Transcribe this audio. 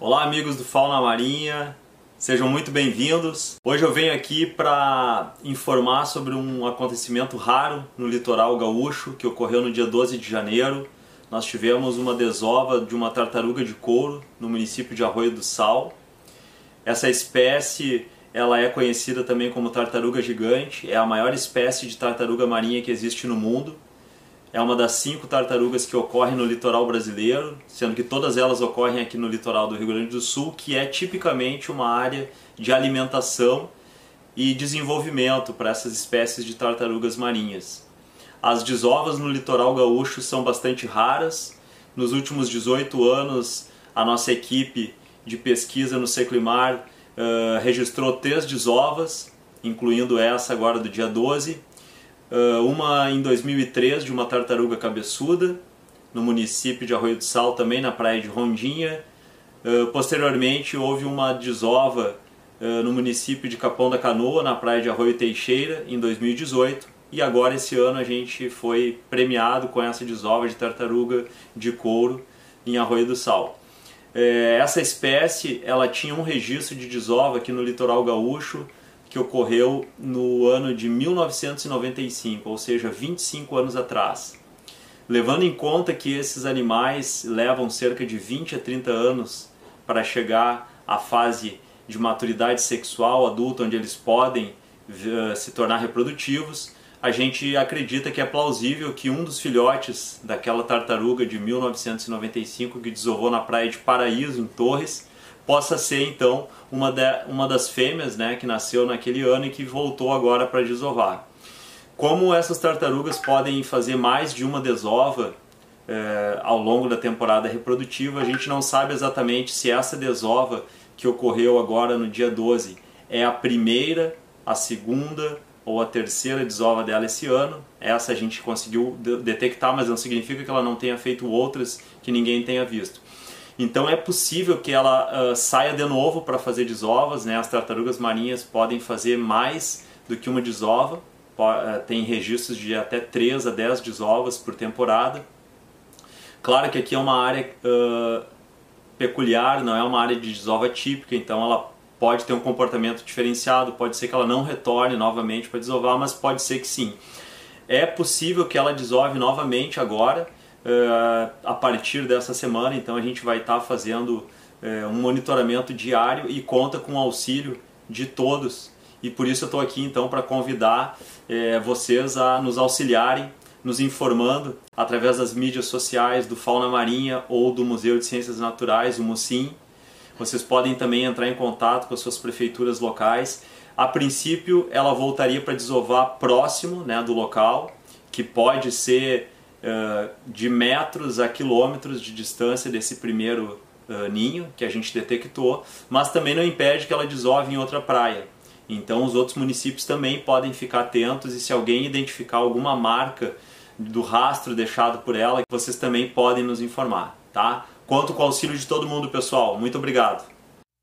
Olá, amigos do Fauna Marinha, sejam muito bem-vindos. Hoje eu venho aqui para informar sobre um acontecimento raro no litoral gaúcho que ocorreu no dia 12 de janeiro. Nós tivemos uma desova de uma tartaruga de couro no município de Arroio do Sal. Essa espécie ela é conhecida também como tartaruga gigante, é a maior espécie de tartaruga marinha que existe no mundo é uma das cinco tartarugas que ocorrem no litoral brasileiro, sendo que todas elas ocorrem aqui no litoral do Rio Grande do Sul, que é tipicamente uma área de alimentação e desenvolvimento para essas espécies de tartarugas marinhas. As desovas no litoral gaúcho são bastante raras. Nos últimos 18 anos, a nossa equipe de pesquisa no Seclimar uh, registrou três desovas, incluindo essa agora do dia 12, ah, uma em 2003 de uma tartaruga cabeçuda, no município de Arroio do Sal, também na praia de Rondinha. Ah, posteriormente houve uma desova ah, no município de Capão da Canoa, na praia de Arroio Teixeira, em 2018. E agora esse ano a gente foi premiado com essa desova de tartaruga de couro em Arroio do Sal. Eh, essa espécie ela tinha um registro de desova aqui no litoral gaúcho que ocorreu no ano de 1995, ou seja, 25 anos atrás. Levando em conta que esses animais levam cerca de 20 a 30 anos para chegar à fase de maturidade sexual adulta, onde eles podem uh, se tornar reprodutivos, a gente acredita que é plausível que um dos filhotes daquela tartaruga de 1995 que desovou na praia de Paraíso, em Torres, possa ser então uma, de, uma das fêmeas né, que nasceu naquele ano e que voltou agora para desovar. Como essas tartarugas podem fazer mais de uma desova eh, ao longo da temporada reprodutiva, a gente não sabe exatamente se essa desova que ocorreu agora no dia 12 é a primeira, a segunda ou a terceira desova dela esse ano. Essa a gente conseguiu detectar, mas não significa que ela não tenha feito outras que ninguém tenha visto. Então é possível que ela uh, saia de novo para fazer desovas, né? As tartarugas marinhas podem fazer mais do que uma desova, uh, tem registros de até 3 a 10 desovas por temporada. Claro que aqui é uma área uh, peculiar, não é uma área de desova típica, então ela pode ter um comportamento diferenciado, pode ser que ela não retorne novamente para desovar, mas pode ser que sim. É possível que ela desove novamente agora, uh, a partir dessa semana, então a gente vai estar tá fazendo uh, um monitoramento diário e conta com o auxílio de todos. E por isso eu estou aqui então para convidar uh, vocês a nos auxiliarem, nos informando através das mídias sociais do Fauna Marinha ou do Museu de Ciências Naturais, o MUCIM. Vocês podem também entrar em contato com as suas prefeituras locais. A princípio, ela voltaria para desovar próximo né, do local, que pode ser de metros a quilômetros de distância desse primeiro uh, ninho que a gente detectou, mas também não impede que ela desove em outra praia. Então os outros municípios também podem ficar atentos e se alguém identificar alguma marca do rastro deixado por ela, vocês também podem nos informar, tá? Conto com o auxílio de todo mundo, pessoal. Muito obrigado.